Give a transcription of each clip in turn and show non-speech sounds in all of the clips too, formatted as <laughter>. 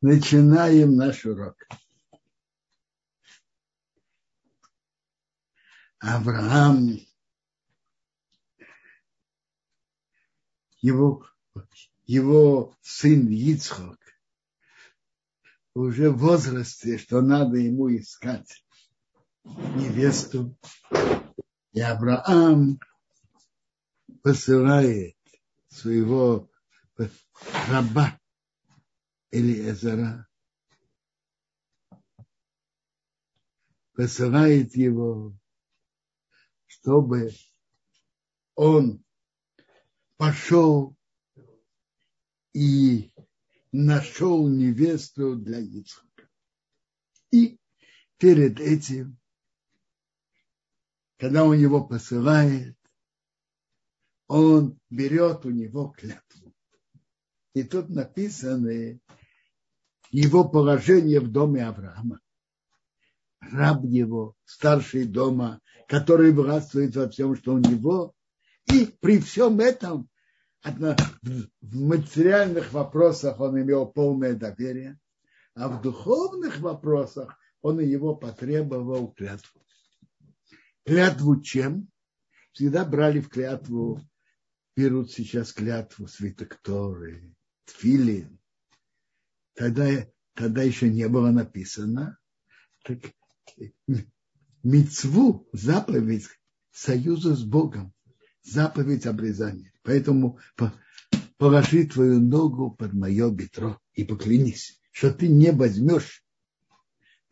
Начинаем наш урок. Авраам, его, его сын Ицхок, уже в возрасте, что надо ему искать невесту. И Авраам посылает своего раба Элиезера, посылает его, чтобы он пошел и нашел невесту для Ицхака. И перед этим, когда он его посылает, он берет у него клятву. И тут написано его положение в доме Авраама. Раб его, старший дома, который властвует во всем, что у него. И при всем этом в материальных вопросах он имел полное доверие, а в духовных вопросах он его потребовал клятву. Клятву чем? Всегда брали в клятву, берут сейчас клятву святокторы, тфилин. Тогда, тогда еще не было написано. Так мецву, заповедь союза с Богом, заповедь обрезания. Поэтому положи твою ногу под мое бедро и поклянись, что ты не возьмешь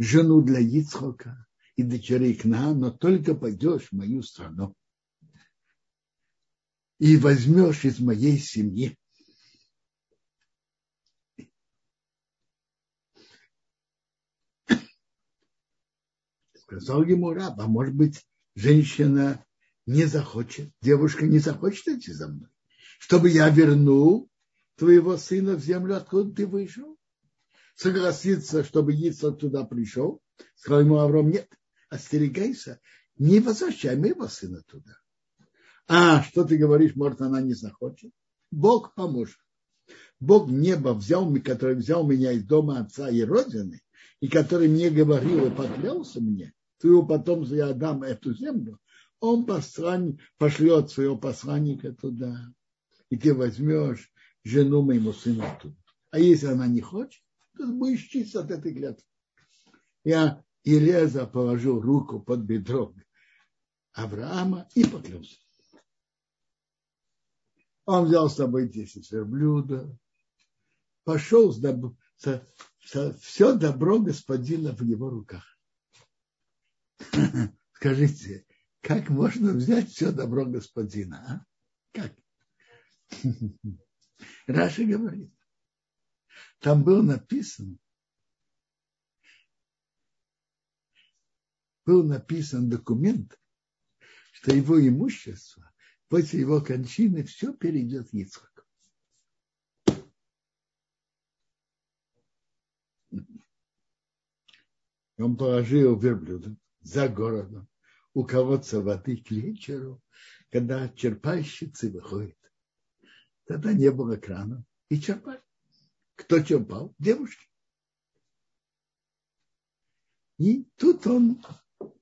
жену для Ицхока и дочерей Кна, но только пойдешь в мою страну и возьмешь из моей семьи. Сказал ему раб, а может быть, женщина не захочет, девушка не захочет идти за мной, чтобы я вернул твоего сына в землю, откуда ты вышел? Согласиться, чтобы Ицхак туда пришел? Сказал ему Авром, нет, остерегайся, не возвращай моего сына туда. А, что ты говоришь, может, она не захочет? Бог поможет. Бог неба взял, который взял меня из дома отца и родины, и который мне говорил и поклялся мне, твоему потомству я дам эту землю, он послан, пошлет своего посланника туда, и ты возьмешь жену моему сыну оттуда. А если она не хочет, то будешь чисто от этой клятвы. Я Елеза положил руку под бедро Авраама и поклялся. Он взял с собой 10 верблюдов, пошел с, доб... со... Со... все добро господина в его руках. <clears throat> Скажите, как можно взять все добро господина? А? Как? <laughs> Раша говорит, там был написан, был написан документ, что его имущество после его кончины все перейдет Ицхаку. Он положил верблюда за городом у кого-то воды к вечеру, когда черпальщицы выходят. Тогда не было крана. И черпали. Кто черпал? Девушки. И тут он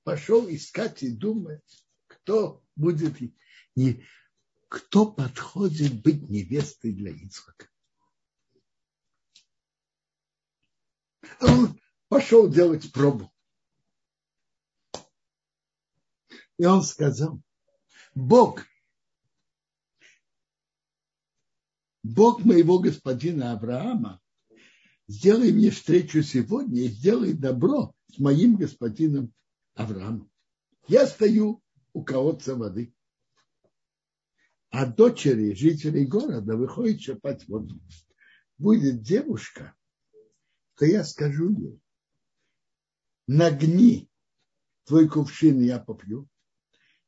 пошел искать и думать, кто будет, не, кто подходит быть невестой для Ицхака. Он пошел делать пробу. И он сказал, Бог, Бог моего господина Авраама, сделай мне встречу сегодня и сделай добро с моим господином Авраамом. Я стою у колодца воды. А дочери жителей города выходят черпать воду. Будет девушка, то я скажу ей, нагни твой кувшин, я попью.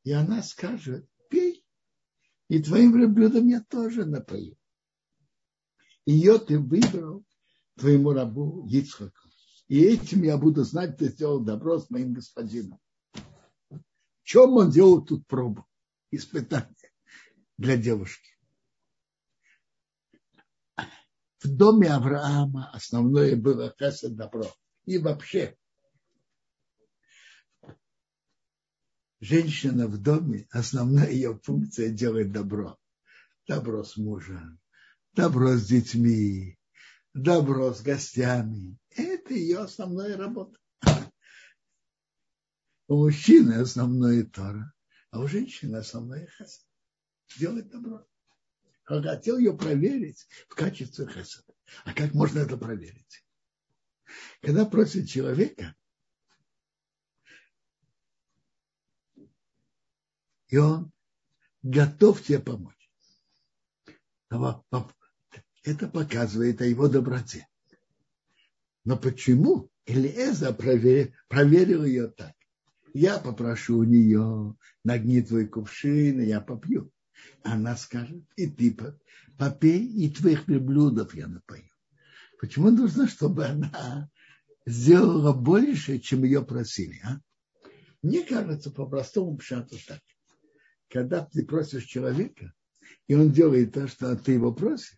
И она скажет, пей, и твоим верблюдом я тоже напою. Ее ты выбрал твоему рабу Ицхаку. И этим я буду знать, ты сделал добро с моим господином. В чем он делал тут пробу? Испытание для девушки. в доме Авраама основное было хесед добро. И вообще, женщина в доме, основная ее функция делать добро. Добро с мужем, добро с детьми, добро с гостями. Это ее основная работа. У мужчины основное Тора, а у женщины основное хесед. Делать добро. Он хотел ее проверить в качестве хесада. А как можно это проверить? Когда просит человека, и он готов тебе помочь. Это показывает о его доброте. Но почему Элиэза проверил, проверил ее так? Я попрошу у нее нагни твой кувшин, и я попью. Она скажет, и ты попей, и твоих верблюдов я напою. Почему нужно, чтобы она сделала больше, чем ее просили? А? Мне кажется, по-простому пшату так. Когда ты просишь человека, и он делает то, что ты его просишь,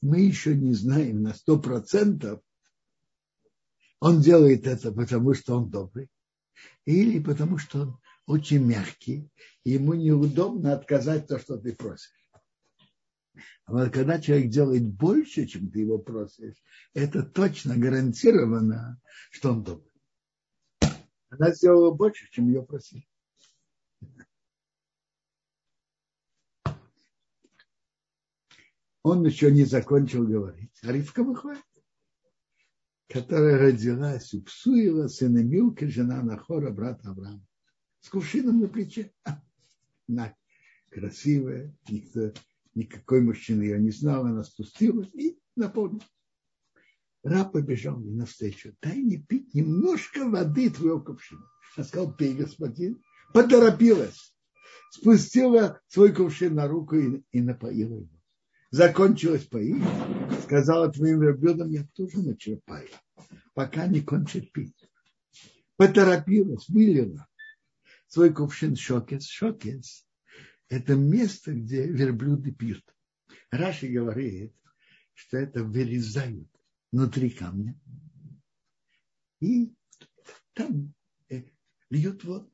мы еще не знаем на сто процентов, он делает это потому, что он добрый, или потому, что он очень мягкий, и ему неудобно отказать то, что ты просишь. А вот когда человек делает больше, чем ты его просишь, это точно гарантированно, что он добрый. Она сделала больше, чем ее просили. Он еще не закончил говорить. А Ривка выходит, которая родилась у Псуева, сына Милка, жена Нахора, брата Авраама, с кувшином на плече. Она красивая, никто, никакой мужчина ее не знал, она спустилась и наполнила. Раб побежал мне навстречу. Дай мне пить немножко воды твоего кувшина. Я сказал, пей, господин. Поторопилась. Спустила свой кувшин на руку и, и напоила его закончилось поить, сказала твоим верблюдам, я тоже начерпаю, пока не кончит пить. Поторопилась, вылила свой кувшин шокес. Шокес – это место, где верблюды пьют. Раши говорит, что это вырезают внутри камня. И там э, льют воду.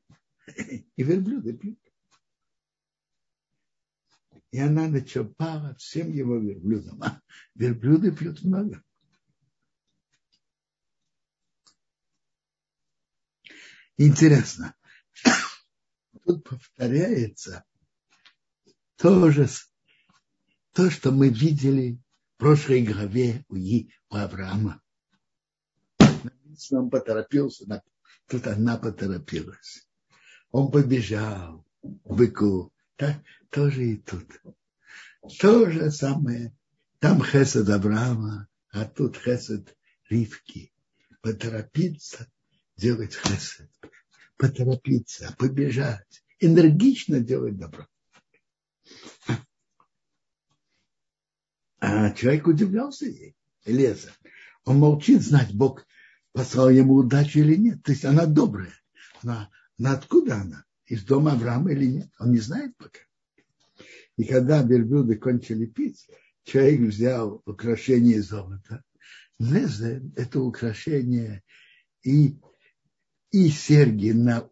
<laughs> И верблюды пьют. И она начерпала всем его верблюдам. А верблюды пьют много. Интересно. Тут повторяется тоже то, что мы видели в прошлой главе у, у Авраама. Он поторопился, тут она поторопилась. Он побежал к быку, так, тоже и тут. То же самое. Там хесед Авраама, а тут хесед Ривки. Поторопиться, делать хесед. Поторопиться, побежать. Энергично делать добро. А человек удивлялся ей, Леза. Он молчит, знать, Бог послал ему удачу или нет. То есть она добрая. Она, она откуда она? Из дома Авраама или нет. Он не знает пока. И когда верблюды кончили пить, человек взял украшение золота. Лезе – это украшение и, и серьги на,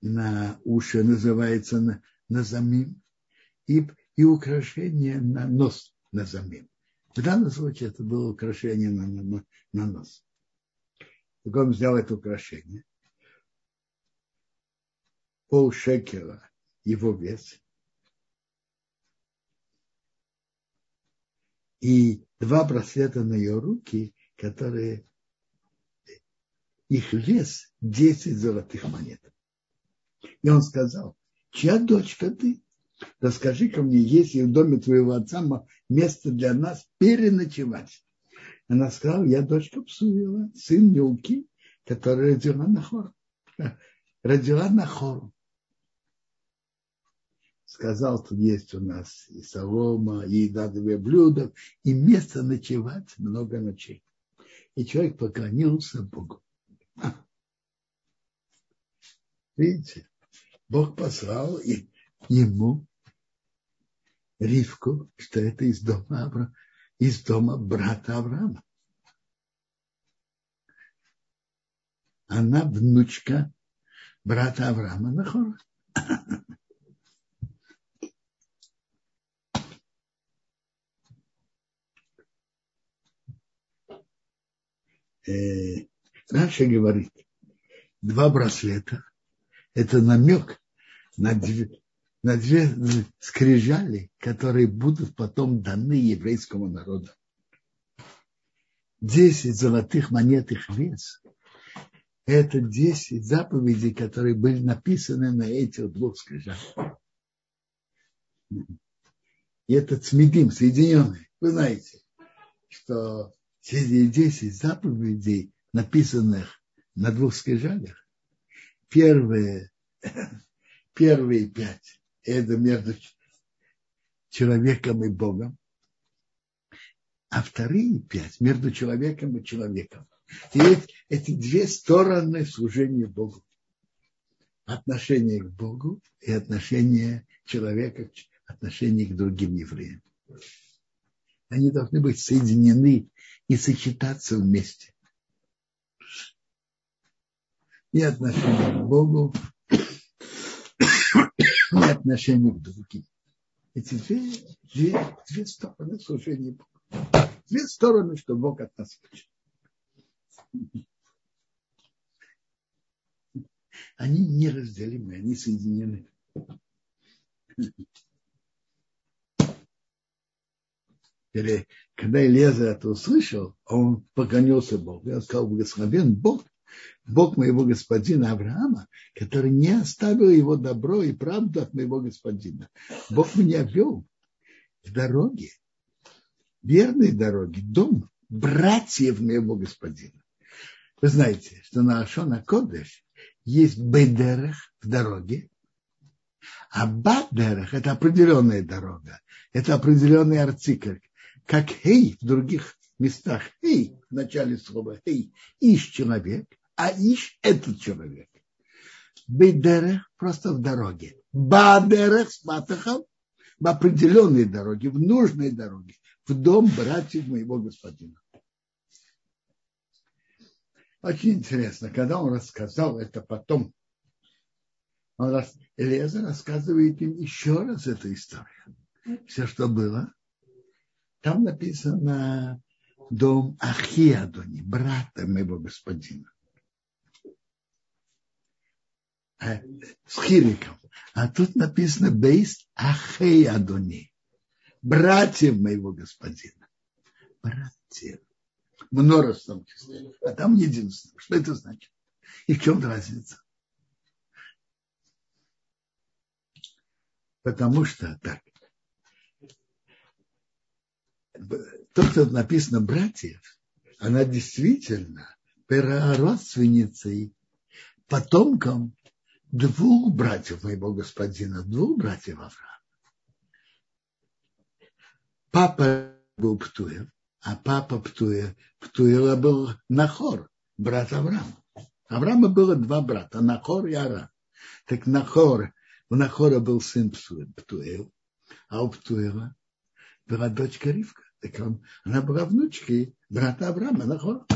на уши называется на, на замим, и, и украшение на нос на замим. В данном случае это было украшение на, на, на нос. Так он взял это украшение, пол шекера его вес. И два браслета на ее руки, которые их вес 10 золотых монет. И он сказал, чья дочка ты? Расскажи ко мне, есть ли в доме твоего отца место для нас переночевать. Она сказала, я дочка Псуила, сын Милки, который родила Нахор. <laughs> Родила Нахору сказал, тут есть у нас и солома, и еда блюдов, и место ночевать много ночей. И человек поклонился Богу. <laughs> Видите, Бог послал ему Ривку, что это из дома Авраама, из дома брата Авраама. Она внучка брата Авраама Нахора. <laughs> Э, Раша говорит, два браслета – это намек на две, на две скрижали, которые будут потом даны еврейскому народу. Десять золотых монет их вес – это десять заповедей, которые были написаны на этих двух скрижалях. И это цмедим, соединенные. Вы знаете, что все десять заповедей, написанных на двух скрижалях, первые, <coughs> первые пять – это между человеком и Богом, а вторые пять – между человеком и человеком. И эти две стороны служения Богу. Отношение к Богу и отношение человека, отношение к другим евреям. Они должны быть соединены и сочетаться вместе. И отношение к Богу, и отношение к другим. Эти две, две, две стороны служения Богу. Две стороны, что Бог от нас хочет. Они неразделимы, они соединены. Или когда Илеза это услышал, он поклонился Богу. Я сказал, благословен Бог, Бог моего господина Авраама, который не оставил его добро и правду от моего господина. Бог меня вел в дороге, верной дороге, дом братьев моего господина. Вы знаете, что на Ашона Кодеш есть бедерах в дороге, а бадерах – это определенная дорога, это определенный артикль, как хей в других местах. Хей в начале слова хей – ищ человек, а ищ – этот человек. Бейдерех – просто в дороге. Бадерех с матахом – в определенной дороге, в нужной дороге, в дом братьев моего господина. Очень интересно, когда он рассказал это потом, он рас... Элеза рассказывает им еще раз эту историю. Все, что было, там написано дом Ахиадони, брата моего господина. А, с Хириком. А тут написано Бейс Ахеядони, братьев моего господина. Братьев. Множество числе. А там единственное. Что это значит? И в чем разница? Потому что так то, что написано братьев, она действительно родственницей, потомком двух братьев моего господина, двух братьев Авраама. Папа был Птуев, а папа Птуев, Птуева был Нахор, брат Авраама. Авраама было два брата, Нахор и Арам. Так Нахор, у Нахора был сын Птуев, а у Птуева была дочка Ривка. Так он, она была внучкой брата Авраама, Нахора.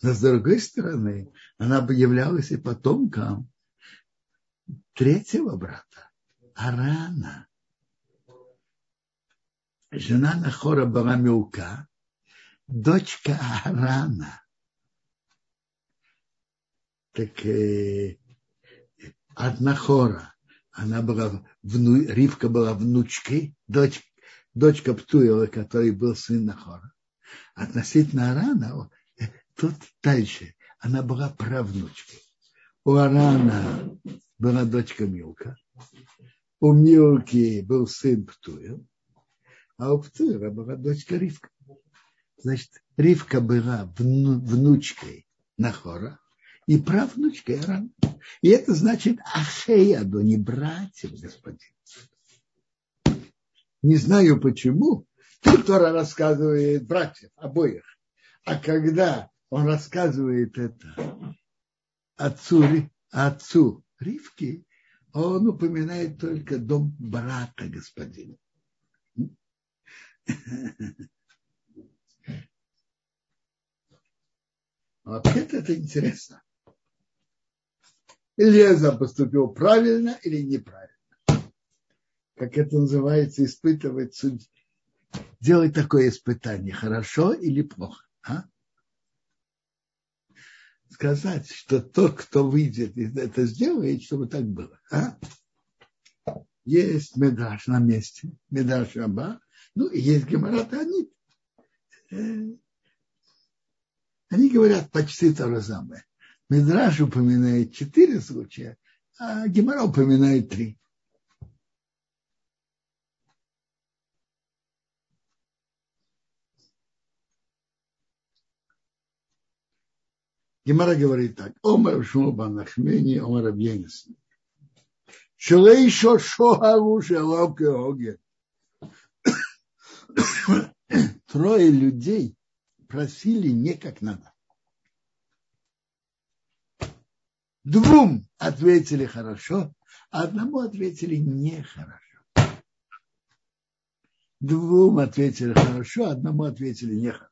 Но с другой стороны, она бы являлась и потомком третьего брата, Арана. Жена Нахора была Милка, дочка Арана. Так э, от Нахора она была, вну, Ривка была внучкой, дочь, дочка Птуева, который был сын Нахора. Относительно Арана, тут дальше, она была правнучкой. У Арана была дочка Милка, у Милки был сын Птуев, а у Птуева была дочка Ривка. Значит, Ривка была вну, внучкой Нахора и правнучкой Арана. И это значит Ахеяду, не братьев, господин. Не знаю почему. Тут Тора рассказывает братьев обоих. А когда он рассказывает это отцу, отцу Ривки, он упоминает только дом брата господина. Вообще-то это интересно. Леза поступил правильно или неправильно. Как это называется, испытывать судь, делать такое испытание, хорошо или плохо. А? Сказать, что тот, кто выйдет это сделает, чтобы так было. А? Есть медраж на месте, медраж раба, ну и есть геморрата, они, э, они говорят почти то же самое. Медраж упоминает четыре случая, а Гемора упоминает три. Гемора говорит так. Омар Шмуба Нахмени, Омар Абьенес. Шелей шо шоагу шелавке оге. Трое людей просили не как надо. Двум ответили хорошо, а одному ответили нехорошо. Двум ответили хорошо, одному ответили нехорошо.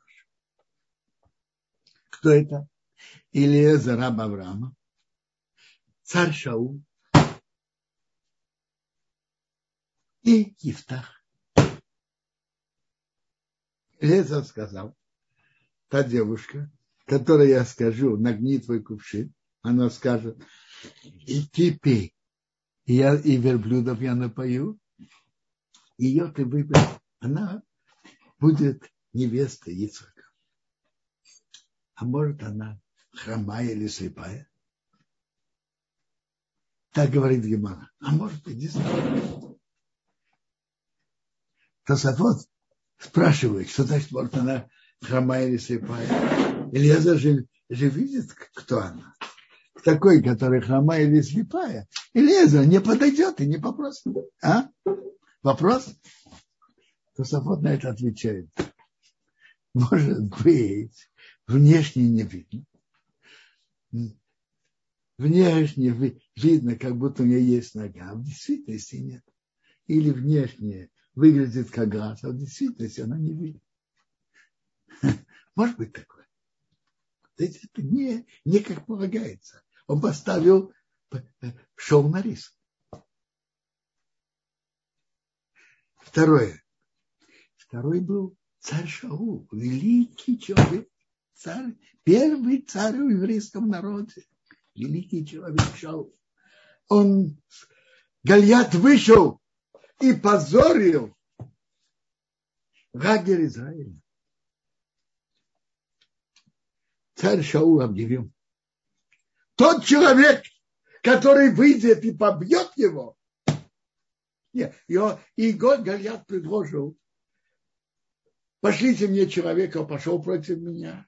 Кто это? Илиеза раб Авраама, царь Шаул и Ифтах. Илиеза сказал, та девушка, которой я скажу, нагни твой кувшин, она скажет, и пей. И, я, и верблюдов я напою, ее ты выберешь. Она будет невеста Ицхака. А может она хромая или слепая? Так говорит Гемара. А может быть, действительно. Тософот спрашивает, что значит, может она хромая или слепая. Ильяза же, же видит, кто она такой, который хромая или слепая, Элезер не подойдет и не попросит. А? Вопрос? Тософот на это отвечает. Может быть, внешне не видно. Внешне видно, как будто у нее есть нога, а в действительности нет. Или внешне выглядит как глаз, а в действительности она не видит. <laughs> Может быть такое. Это не, не как полагается он поставил, шел на риск. Второе. Второй был царь Шаул, великий человек, царь, первый царь в еврейском народе, великий человек Шаул. Он, Гальят вышел и позорил лагерь Израиля. Царь Шаул объявил, тот человек, который выйдет и побьет его, нет, его, и Гольят предложил, пошлите мне человека, пошел против меня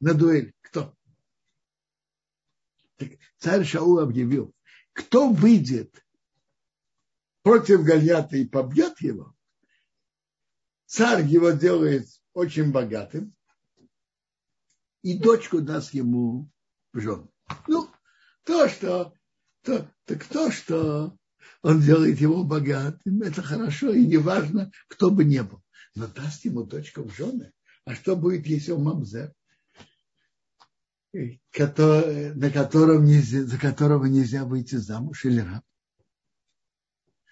на дуэль. Кто? Так царь Шаул объявил, кто выйдет против Гольята и побьет его, царь его делает очень богатым, и дочку даст ему жен. Ну, то, что, то, так то, что он делает его богатым, это хорошо, и не важно, кто бы не был. Но даст ему дочку в жены. А что будет, если он мамзер, на котором нельзя, за которого нельзя выйти замуж или раб?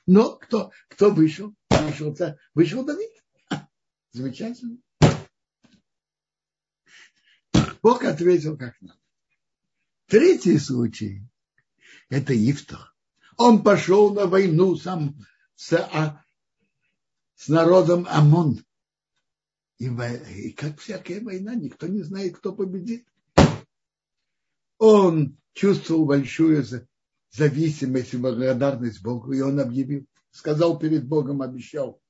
Но кто, кто вышел? Вышел, вышел Давид. Замечательно. Бог ответил как надо. Третий случай – это Ифтах. Он пошел на войну сам с, а, с народом Амон. И, и как всякая война, никто не знает, кто победит. Он чувствовал большую зависимость и благодарность Богу, и он объявил, сказал перед Богом, обещал,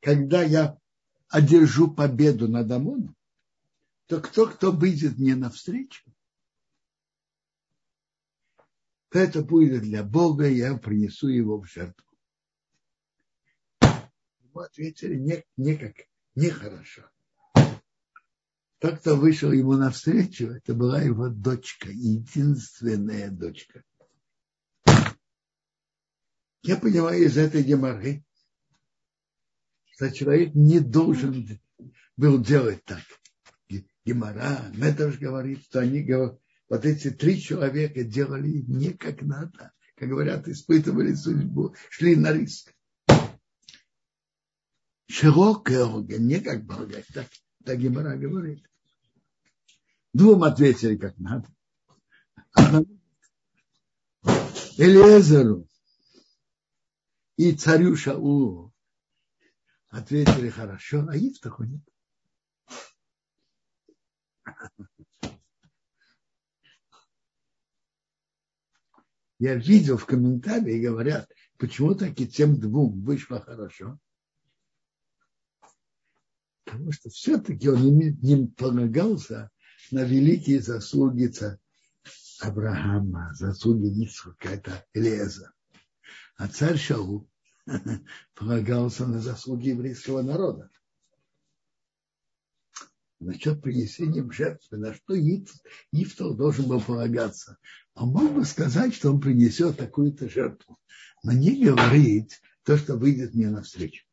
когда я одержу победу над Амоном, то кто, кто выйдет мне навстречу, то это будет для Бога, и я принесу его в жертву. Ему ответили не, не как нехорошо. Тот, кто вышел ему навстречу, это была его дочка, единственная дочка. Я понимаю из этой геморры, что человек не должен был делать так. Гимара, Медраж говорит, что они, вот эти три человека делали не как надо, как говорят, испытывали судьбу, шли на риск. Широкая не как Бога, так, так Гимара говорит. Двум ответили как надо. Элиезеру и царю Шаулу ответили хорошо, а Ифтаху нет. Я видел в комментарии, говорят, почему таки тем двум вышло хорошо. Потому что все-таки он не полагался на великие заслуги Авраама, заслуги Ицхака, это Элиеза. А царь Шаул <laughs> полагался на заслуги еврейского народа. Насчет принесения жертвы, на что Ифтор должен был полагаться. Он мог бы сказать, что он принесет такую-то жертву, но не говорит то, что выйдет мне навстречу.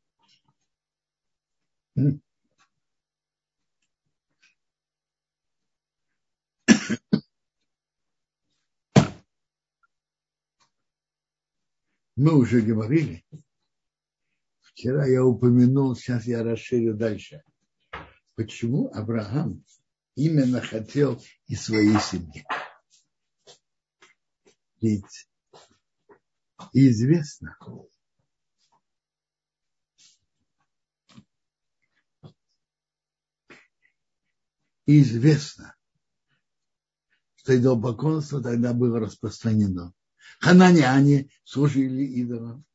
Мы уже говорили. Вчера я упомянул, сейчас я расширю дальше. Почему Авраам именно хотел и своей семьи? Ведь известно, известно, что идолопоклонство тогда было распространено. Хананяне служили идолам.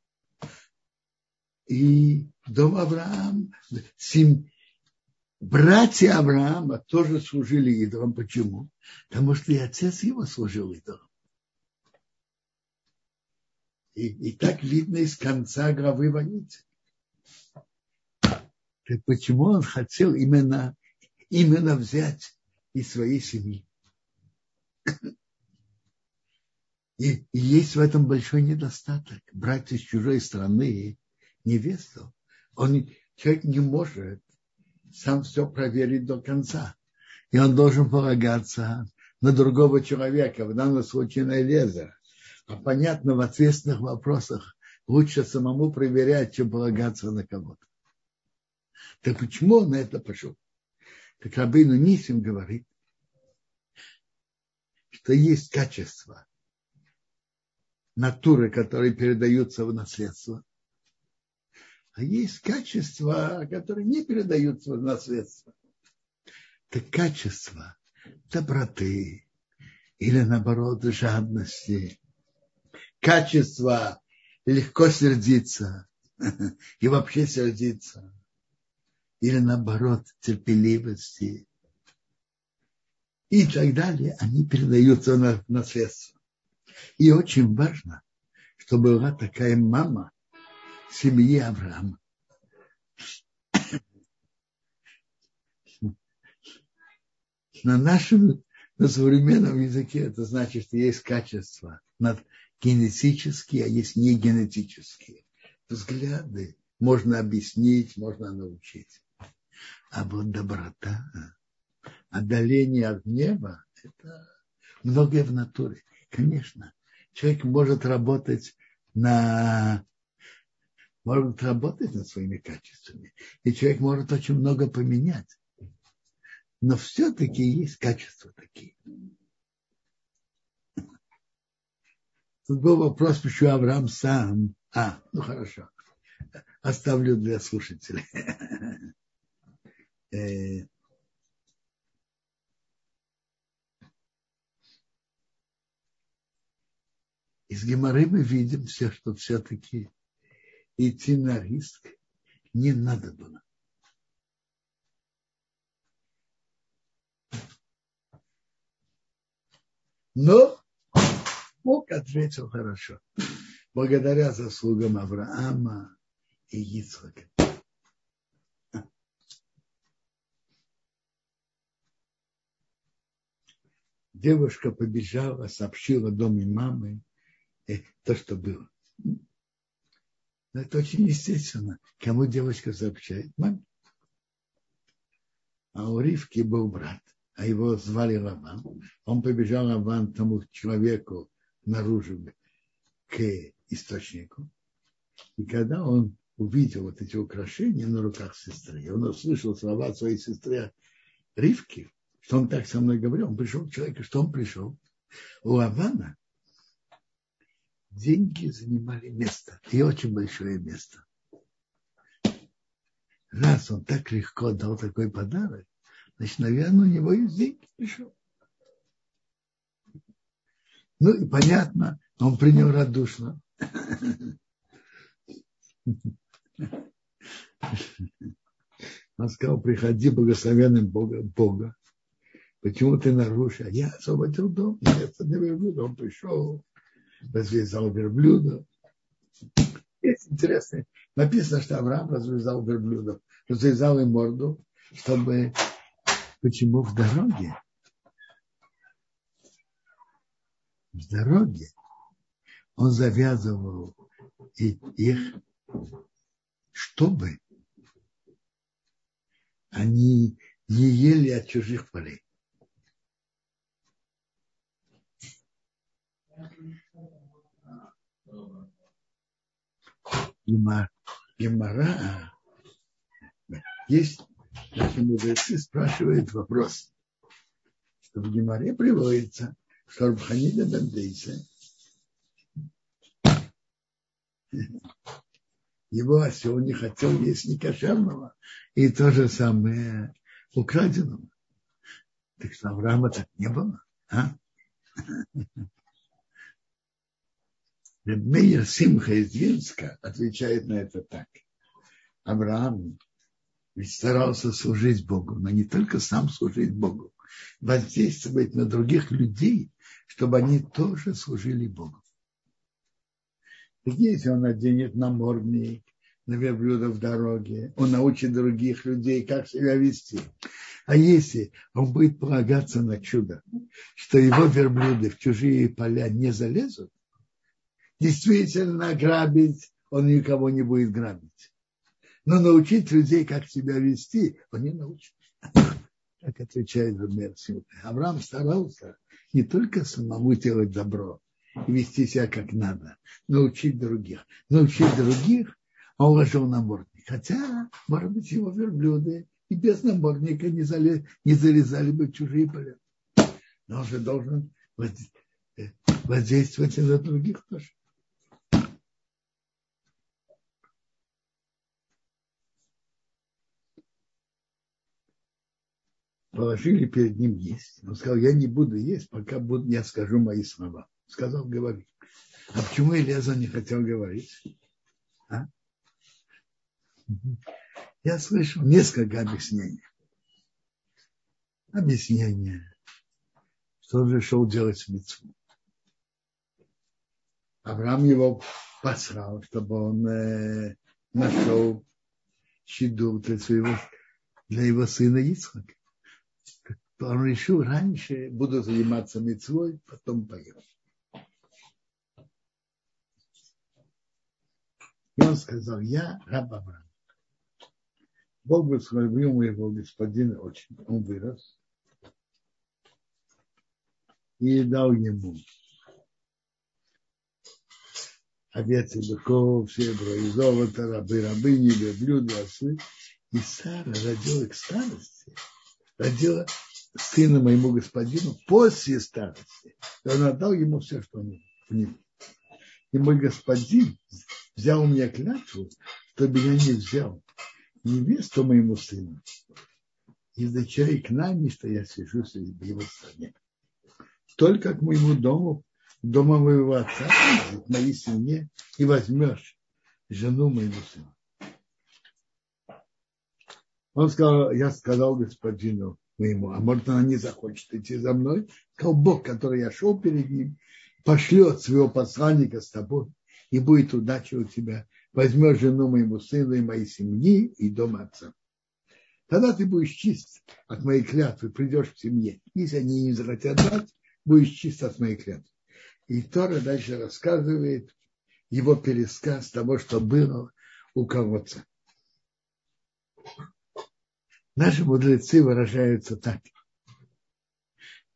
И дом Авраам, сем... братья Авраама тоже служили идолам. Почему? Потому что и отец его служил идолам. И, и так видно из конца главы Ваницы. Почему он хотел именно, именно взять из своей семьи? И, и есть в этом большой недостаток. Брать из чужой страны невесту, он, человек не может сам все проверить до конца. И он должен полагаться на другого человека, в данном случае на Элезера. А понятно, в ответственных вопросах лучше самому проверять, чем полагаться на кого-то. Так почему он на это пошел? Так Рабейну Нисим говорит, что есть качество, натуры, которые передаются в наследство. А есть качества, которые не передаются в наследство. Это качество доброты или, наоборот, жадности. Качество легко сердиться <laughs> и вообще сердиться. Или, наоборот, терпеливости. И так далее. Они передаются в наследство. И очень важно, чтобы была такая мама семьи Авраама. На нашем, на современном языке это значит, что есть качества генетические, а есть не генетические. Взгляды можно объяснить, можно научить. А вот доброта, отдаление от неба, это многое в натуре. Конечно, человек может работать на может работать над своими качествами. И человек может очень много поменять. Но все-таки есть качества такие. Тут был вопрос, почему Авраам сам. А, ну хорошо. Оставлю для слушателей. Из Геморы мы видим все, что все-таки идти на риск не надо было. Но Бог ответил хорошо. Благодаря заслугам Авраама и Ицхака. Девушка побежала, сообщила доме мамы, то, что было. Но это очень естественно. Кому девочка сообщает? Маме. А у Ривки был брат. а его звали Лаван. Он побежал Лаван тому человеку наружу к источнику. И когда он увидел вот эти украшения на руках сестры, и он услышал слова своей сестры Ривки, что он так со мной говорил, он пришел к человеку, что он пришел. У Лавана деньги занимали место, и очень большое место. Раз он так легко дал такой подарок, значит, наверное, у него есть деньги пришел. Ну и понятно, он принял радушно. Он сказал, приходи благословенным Бога. Бога. Почему ты нарушил? Я освободил дом, для верблюда. Он пришел, развязал верблюда. Есть интересно. Написано, что Авраам развязал верблюдов, развязал им морду, чтобы... Почему в дороге? В дороге он завязывал их, чтобы они не ели от чужих полей. Гемора есть наши мудрецы спрашивают вопрос, что в Геморе приводится, что Рабханида Бендейса его осел не хотел есть некошерного, и то же самое украденного. Так что Авраама так не было. А? Мейер Симха из Винска отвечает на это так. Авраам ведь старался служить Богу, но не только сам служить Богу, воздействовать на других людей, чтобы они тоже служили Богу. Если он наденет намордник на верблюда в дороге, он научит других людей, как себя вести. А если он будет полагаться на чудо, что его верблюды в чужие поля не залезут, действительно грабить он никого не будет грабить. Но научить людей, как себя вести, он не научит. Как отвечает Румер Авраам старался не только самому делать добро и вести себя как надо, научить других. Научить других, а он ложил намордник. Хотя, может быть, его верблюды и без намордника не, залез, не залезали бы в чужие поля. Но он же должен э, воздействовать и на других тоже. Положили перед ним есть. Он сказал, я не буду есть, пока буду, я скажу мои слова. Сказал, говори. А почему Илеза не хотел говорить? А? Я слышал несколько объяснений. Объяснение, что он решил делать митцву. Авраам его посрал, чтобы он э, нашел щеду для, своего, для его сына Ицхака то он решил раньше буду заниматься мецвой, потом поем. И он сказал, я раб Авраам. Бог благословил моего господина очень. Он вырос. И дал ему овец и быков, серебро и золото, рабы, рабыни, верблюды, ослы. И Сара родила к старости, родила сына моему господину после старости. И он отдал ему все, что в нем. И мой господин взял у меня клятву, чтобы я не взял невесту моему сыну из дочерей к нами, что я сижу в его стране. Только к моему дому, дома моего отца, к моей семье, и возьмешь жену моему сыну. Он сказал, я сказал господину, моему, а может она не захочет идти за мной, сказал Бог, который я шел перед ним, пошлет своего посланника с тобой, и будет удача у тебя. Возьмешь жену моему сыну и моей семьи и дом отца. Тогда ты будешь чист от моей клятвы, придешь к семье. Если они не захотят дать, будешь чист от моей клятвы. И Тора дальше рассказывает его пересказ того, что было у кого-то. Наши мудрецы выражаются так,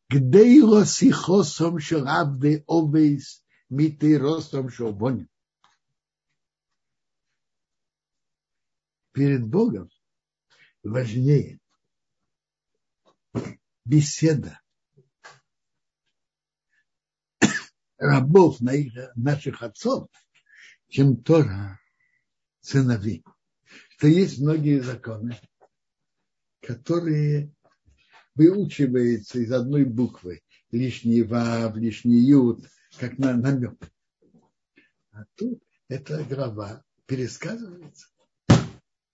где его сихосом шарабды овейс миты ростом шобоним. Перед Богом важнее беседа рабов наших отцов, чем Тора сыновей. Что есть многие законы, которые выучиваются из одной буквы. Лишний вав, лишний ют, как на намек. А тут эта глава пересказывается.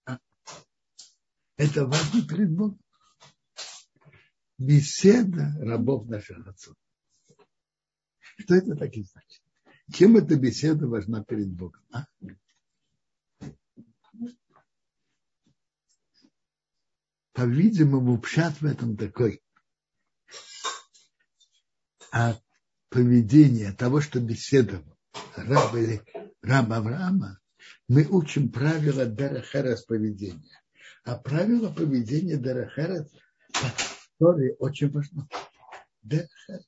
А это важно перед. Беседа рабов наших отцов. Что это так и значит? Чем эта беседа важна перед Богом? А? По-видимому, пшат в этом такой. А поведение того, что беседовал раб или раб Авраама, мы учим правила Дарахерас поведения. А правило поведения Дарахерас в очень важно. Дарахерас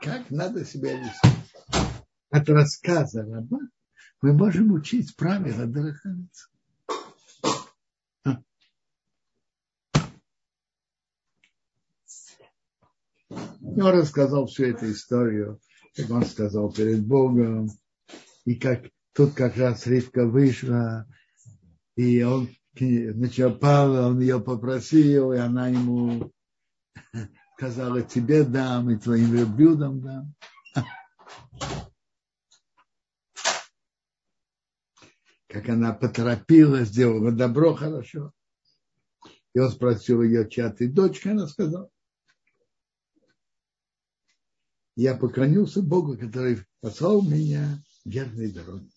как надо себя вести. От рассказа раба мы можем учить правила Дараханица. Он рассказал всю эту историю, как он сказал перед Богом, и как тут как раз Ривка вышла, и он начал Павла, он ее попросил, и она ему <laughs> сказала, тебе дам, и твоим верблюдам дам. <laughs> Как она поторопилась, сделала добро хорошо. И он спросил ее, чья ты дочка, она сказала. Я поклонился Богу, который послал меня верной дороге.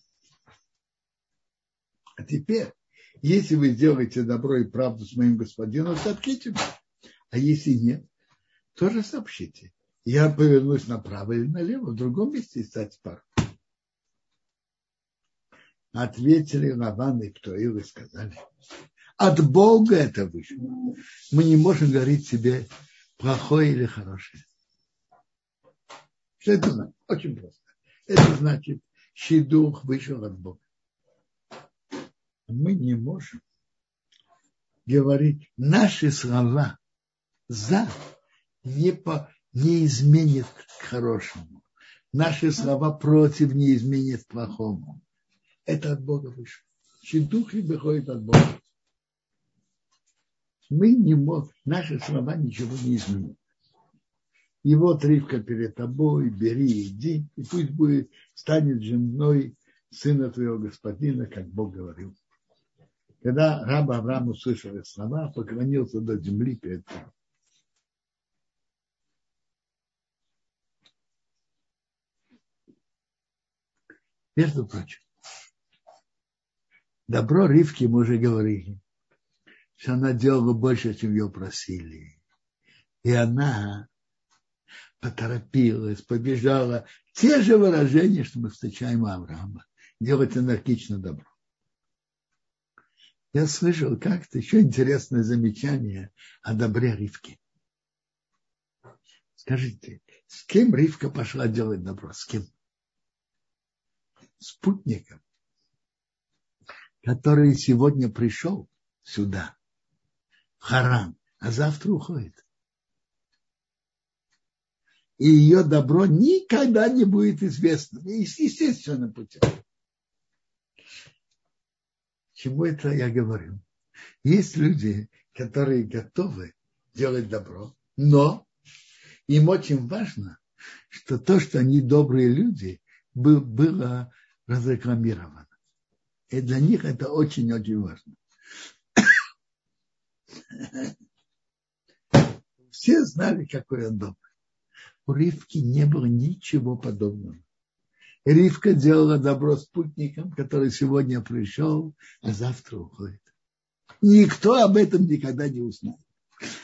А теперь, если вы сделаете добро и правду с моим господином, то откройте А если нет, тоже сообщите. Я повернусь направо или налево, в другом месте искать пар. Ответили Лаван и Птоил и сказали, от Бога это вышло. Мы не можем говорить себе плохое или хорошее. Что это значит? Очень просто. Это значит, щедух вышел от Бога. Мы не можем говорить наши слова за не, по, не изменит к хорошему. Наши слова против не изменит к плохому. Это от Бога вышло. Щедух и выходит от Бога. Мы не можем, наши слова ничего не изменят. И вот Ривка перед тобой, бери, иди, и пусть будет, станет женой сына твоего господина, как Бог говорил. Когда раб Авраам услышал их слова, поклонился до земли перед Богом. Между прочим, добро Ривки мы уже говорили, что она делала больше, чем ее просили. И она поторопилась, побежала. Те же выражения, что мы встречаем у Авраама. Делать энергично добро. Я слышал как-то еще интересное замечание о добре Ривки. Скажите, с кем Ривка пошла делать добро? С кем? спутником, который сегодня пришел сюда, в Харан, а завтра уходит. И ее добро никогда не будет известно. Естественным путем. Чему это я говорю? Есть люди, которые готовы делать добро, но им очень важно, что то, что они добрые люди, было разрекламировано. И для них это очень-очень важно. <coughs> Все знали, какой он добрый. У Ривки не было ничего подобного. Ривка делала добро спутникам, который сегодня пришел, а завтра уходит. Никто об этом никогда не узнал.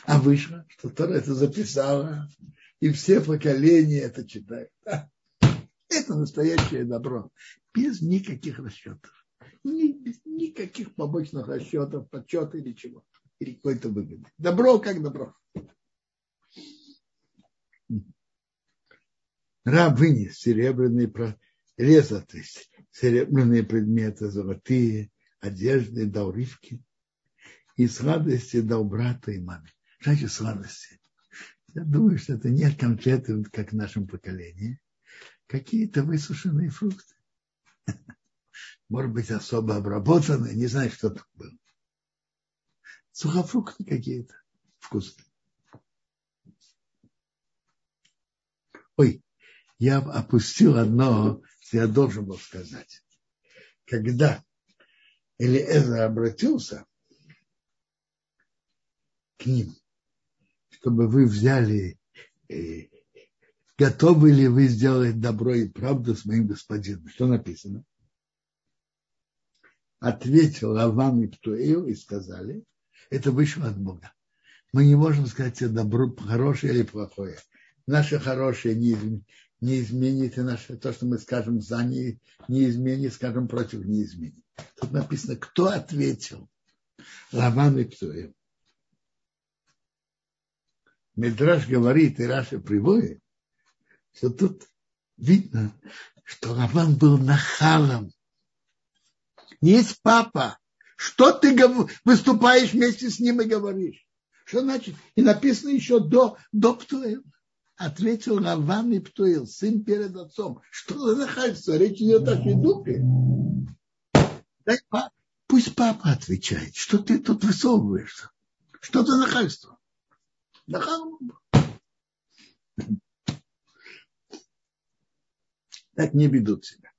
А вышло, что Тора это записала, и все поколения это читают. Это настоящее добро. Без никаких расчетов. Ни, без никаких побочных расчетов, подсчета или чего. Или какой-то выгоды. Добро как добро. Раб вынес серебряные реза, то есть серебряные предметы, золотые, одежды, дал Ривке, и с радости дал брату и маме. Значит, с радости. Я думаю, что это не конфеты, как в нашем поколении, какие-то высушенные фрукты. <laughs> Может быть, особо обработанные, не знаю, что там было. Сухофрукты какие-то вкусные. Ой, я опустил одно, что я должен был сказать. Когда Элиэзер обратился к ним, чтобы вы взяли, э, готовы ли вы сделать добро и правду с моим господином. Что написано? Ответил Лаван и Птуэл и сказали, это вышло от Бога. Мы не можем сказать, это добро, хорошее или плохое. Наше хорошее не, не изменит, и наше, то, что мы скажем за не, не изменит, скажем против не изменит. Тут написано, кто ответил? Лаван и Птуэл. Медраж говорит, и Раша приводит, что тут видно, что Лаван был нахалом. Есть папа. Что ты выступаешь вместе с ним и говоришь? Что значит? И написано еще до, до Птуэла. Ответил Лаван и Птуэл, сын перед отцом. Что за нахальство? Речь идет о Федуке. Дай папа. Пусть папа отвечает. Что ты тут высовываешься? Что за нахальство? Так не ведут себя.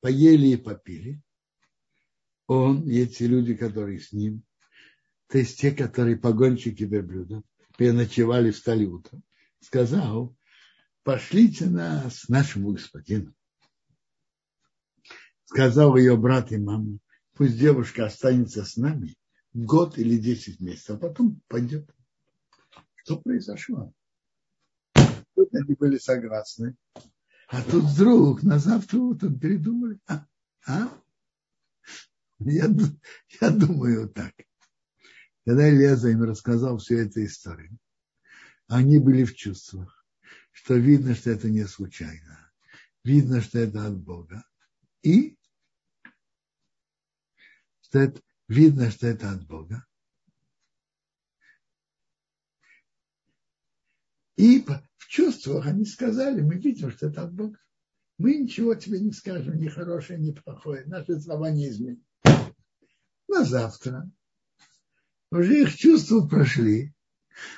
Поели и попили. Он и эти люди, которые с ним, то есть те, которые погонщики верблюдов, переночевали, встали утром, сказал, пошлите нас нашему господину. Сказал ее брат и мама, пусть девушка останется с нами год или десять месяцев, а потом пойдет. Что произошло? Тут они были согласны. А тут вдруг на завтра утром передумали. А? а? Я, я думаю так. Когда Леза им рассказал всю эту историю, они были в чувствах, что видно, что это не случайно. Видно, что это от Бога. И что это, видно, что это от Бога. И в чувствах они сказали, мы видим, что это от Бога. Мы ничего тебе не скажем, ни хорошее, ни плохое. Наши слова не изменят. На завтра уже их чувства прошли,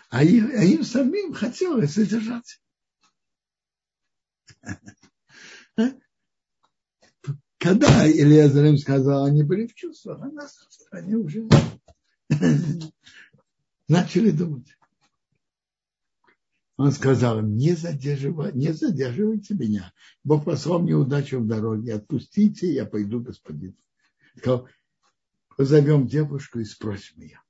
а им, а им самим хотелось задержаться. Когда Ильязар им сказал, они были в чувствах, а на они уже начали думать. Он сказал им, не, задерживай, не задерживайте меня. Бог послал мне удачу в дороге. Отпустите, я пойду, господин. Сказал, позовем девушку и спросим ее.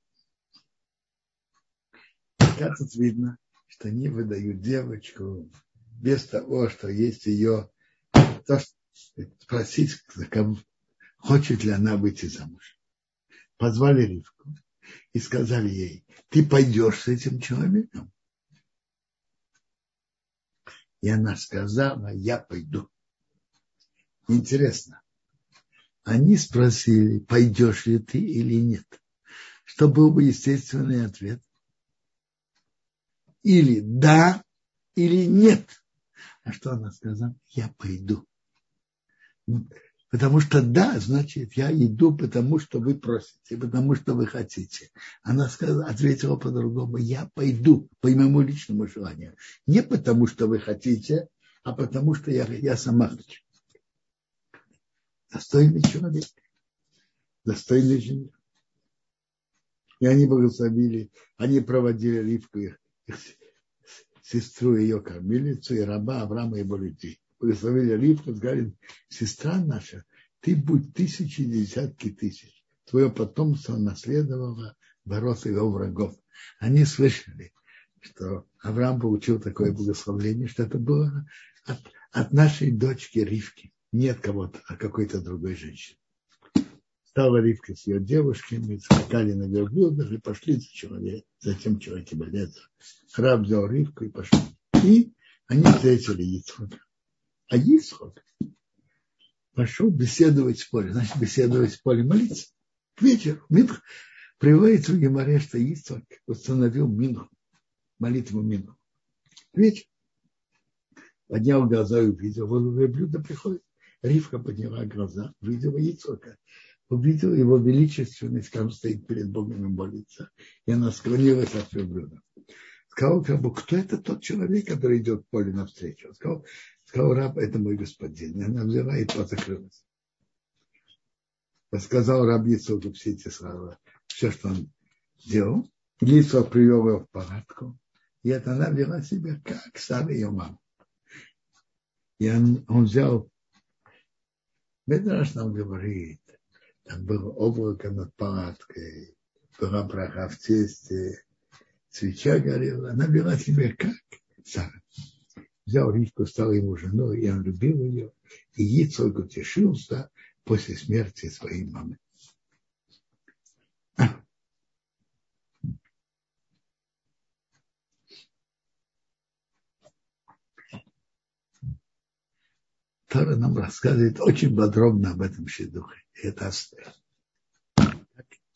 Как тут видно, что они выдают девочку без того, что есть ее, то, что спросить, хочет ли она выйти замуж. Позвали Ривку и сказали ей, ты пойдешь с этим человеком? И она сказала, я пойду. Интересно. Они спросили, пойдешь ли ты или нет. Что был бы естественный ответ? Или да, или нет. А что она сказала? Я пойду. Потому что да, значит, я иду, потому что вы просите, потому что вы хотите. Она сказала, ответила по-другому, я пойду по моему личному желанию. Не потому что вы хотите, а потому что я, я сама хочу. Достойный человек, достойный жених. И они благословили, они проводили Ривку, их, <laughs> сестру, ее кормилицу, и раба Авраама, его людей благословили Ривку, говорит, сестра наша, ты будь тысячи, десятки тысяч. Твое потомство наследовало бороться его врагов. Они слышали, что Авраам получил такое благословение, что это было от, от нашей дочки Ривки, не от кого-то, а какой-то другой женщины. Стала Ривка с ее девушками, скакали на верблюдах и пошли за, человек, за тем человеком. Раб взял Ривку и пошел. И они встретили Ицхока. А Ицхок пошел беседовать в поле. Значит, беседовать в поле, молиться. К вечеру. Минх. Приводится в Геморе, что Ицхок установил Минху, молитву Минху. К вечеру. Поднял глаза и увидел, вот блюдо приходит. Ривка подняла глаза, увидела Ицхока. Увидела его величественность, как стоит перед Богом и молится. И она склонилась от блюда сказал как бы, кто это тот человек, который идет в поле навстречу? Он сказал, сказал раб, это мой господин. И она взяла и закрылась. Рассказал раб Ицоку все эти слова, все, что он делал. Лицо привел его в палатку. И это она вела себя как старая ее мама. И он, он взял, Медраж нам говорит, там было облако над палаткой, была браха в тесте, свеча горела, она вела себя как Сара. Взял Ривку, стал ему женой, и он любил ее, и Ицок утешился после смерти своей мамы. Тора нам рассказывает очень подробно об этом шедухе. Это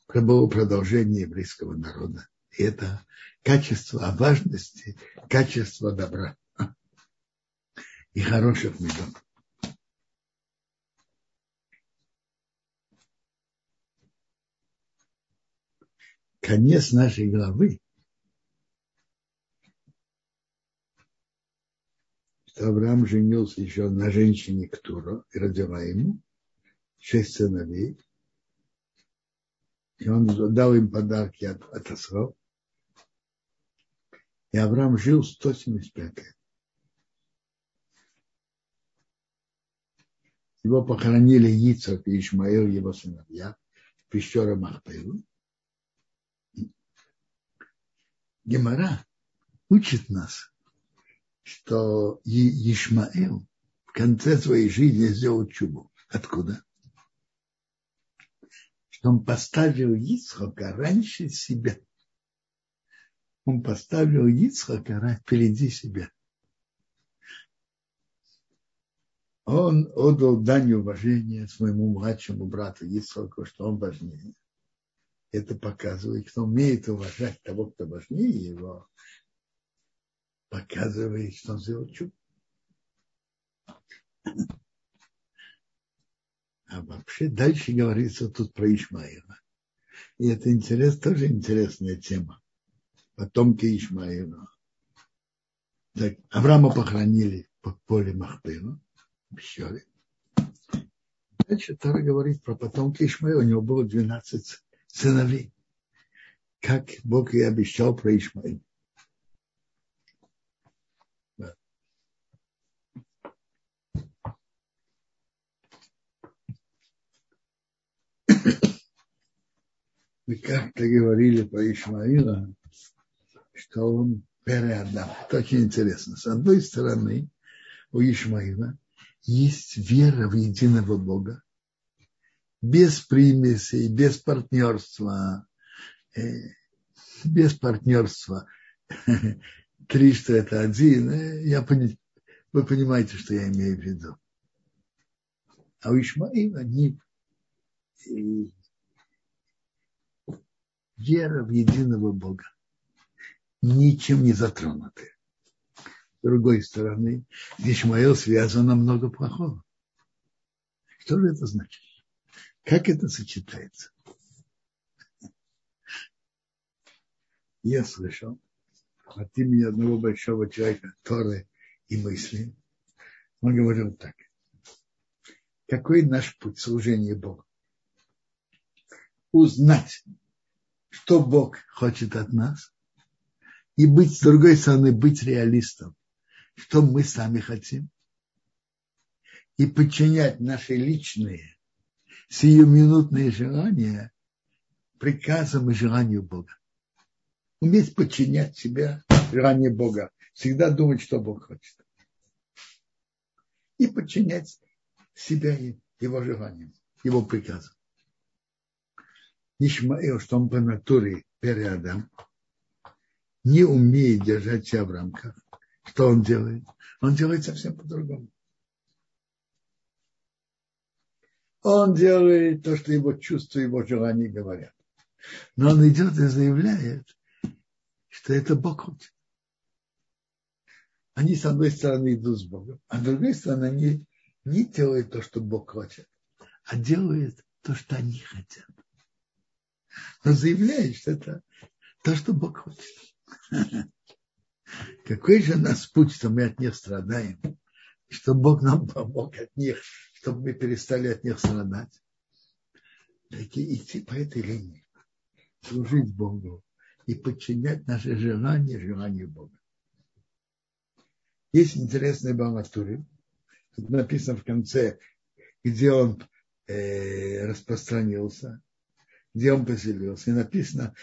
это было продолжение еврейского народа. И это качество о важности, качество добра и хороших медов. Конец нашей главы что Авраам женился еще на женщине Ктуро и родила ему шесть сыновей. И он дал им подарки от, от Асров. И Авраам жил 175 лет. Его похоронили Ицок и Ишмаил, его сыновья, в пещере Махпелу. Гемора учит нас, что Ишмаил в конце своей жизни сделал чубу. Откуда? Что он поставил Ицхока раньше себя он поставил Ицхака впереди себя. Он отдал дань уважения своему младшему брату Ицхаку, что он важнее. Это показывает, что умеет уважать того, кто важнее его, показывает, что он сделал чудо. А вообще дальше говорится тут про Ишмаила. И это интерес, тоже интересная тема потомки Ишмаила. Так, Авраама похоронили по поле Махпела, в. Дальше Тара говорит про потомки Ишмаила. У него было 12 сыновей. Как Бог и обещал про Ишмаила. Мы как-то говорили про Ишмаила, что он переадам. Это очень интересно. С одной стороны, у Ишмаила есть вера в единого Бога, без примесей, без партнерства, э, без партнерства. <laughs> Три, что это один, э, я пони... вы понимаете, что я имею в виду. А у Ишмаила не вера в единого Бога ничем не затронуты. С другой стороны, Ишмаил связано много плохого. Что же это значит? Как это сочетается? Я слышал от имени одного большого человека, Торы и мысли, он говорил так. Какой наш путь служения Богу? Узнать, что Бог хочет от нас, и быть, с другой стороны, быть реалистом. Что мы сами хотим. И подчинять наши личные, сиюминутные желания приказам и желанию Бога. Уметь подчинять себя желанию Бога. Всегда думать, что Бог хочет. И подчинять себя его желаниям, его приказам. Ишмаил, что он по натуре переадам, не умеет держать себя в рамках. Что он делает? Он делает совсем по-другому. Он делает то, что его чувства, его желания говорят. Но он идет и заявляет, что это Бог хочет. Они, с одной стороны, идут с Богом, а с другой стороны, они не делают то, что Бог хочет, а делают то, что они хотят. Но заявляет, что это то, что Бог хочет. Какой же нас путь, что мы от них страдаем, что Бог нам помог от них, чтобы мы перестали от них страдать. Идти по этой линии, служить Богу и подчинять наши желания желанию Бога. Есть интересный Баматури, написано в конце, где он э, распространился, где он поселился. И написано,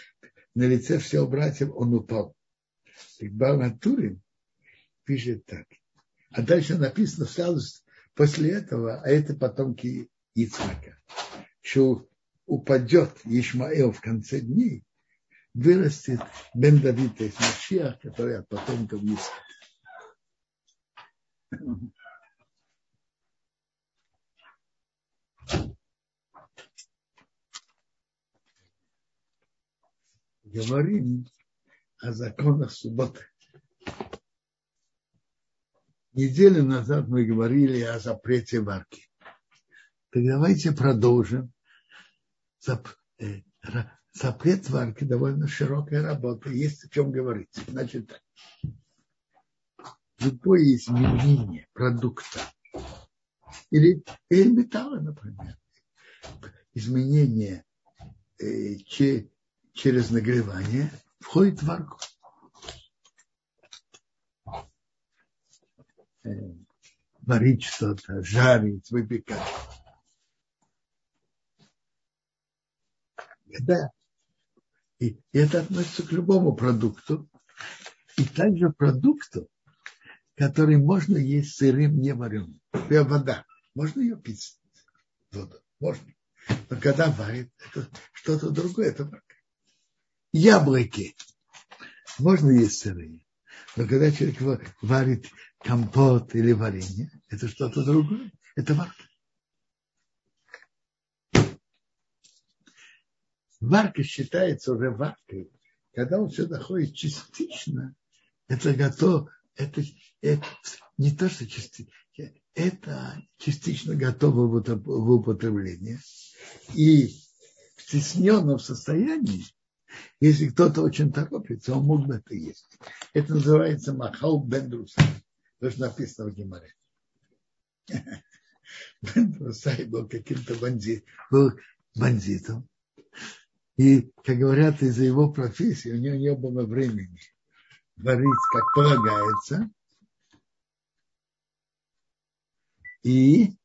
на лице всех братьев он упал. И Баматурин пишет так. А дальше написано сразу после этого, а это потомки Ицхака, что упадет Ишмаэл в конце дней, вырастет Бен Давид, есть Машиах, который от потомков Ицхака. Говорим о законах субботы. Неделю назад мы говорили о запрете варки. Так давайте продолжим. Э, запрет варки довольно широкая работа. Есть о чем говорить. Значит так любое изменение продукта или, или металла, например, изменение э, че, через нагревание входит в варку. Э, варить что-то, жарить, выпекать. Да. И это относится к любому продукту. И также продукту, который можно есть сырым, не вареным. Вода. Можно ее пить? Воду. Можно. Но когда варит, это что-то другое. Это Яблоки. Можно есть сырые. Но когда человек варит компот или варенье, это что-то другое. Это варка. Варка считается уже варкой. Когда он все доходит частично, это готов, это, это не то, что частично, это частично готово в употреблении. И в стесненном состоянии, если кто-то очень торопится, он мог бы это есть. Это называется махал бендрус. То, что написано в Гимаре. <laughs> Бендрусай был каким-то бандитом, был бандитом. И, как говорят, из-за его профессии у него не было времени варить, как полагается. И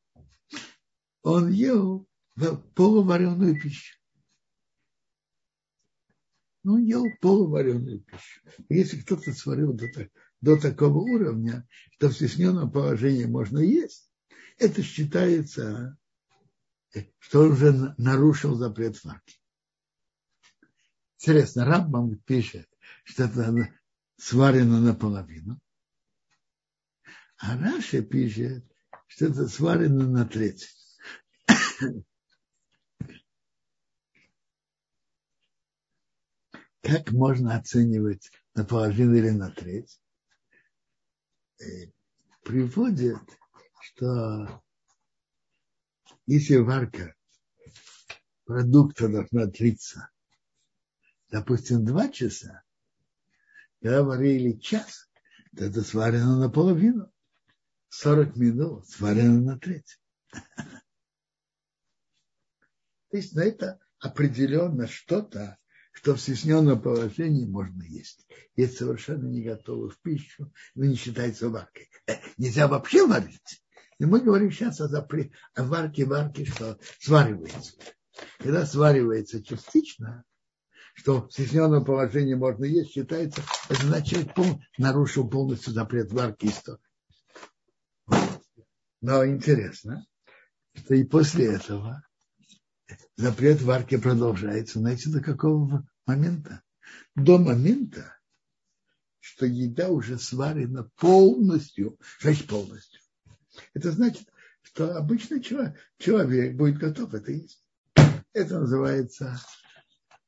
он ел полувареную пищу. Ну, он ел полувареную пищу. Если кто-то сварил до, до такого уровня, что в стесненном положении можно есть, это считается, что он уже нарушил запрет варки. Интересно, Рамбам пишет, что это сварено наполовину. А Раша пишет, что это сварено на треть. Как можно оценивать наполовину или на треть? Э, приводит, что если варка продукта должна длиться, допустим, два часа, когда варили час, то это сварено наполовину. 40 минут сварено на треть. <laughs> То есть на это определенно что-то, что в стесненном положении можно есть. Есть совершенно не готовы в пищу, но не считается варкой. Э, нельзя вообще варить. И мы говорим сейчас о, запре... о варке варке, что сваривается. Когда сваривается частично, что в стесненном положении можно есть, считается, это значит, пол, нарушил полностью запрет варки истории. Но интересно, что и после этого запрет варки продолжается, знаете, до какого момента? До момента, что еда уже сварена полностью, значит полностью. Это значит, что обычный человек, будет готов это есть. Это называется,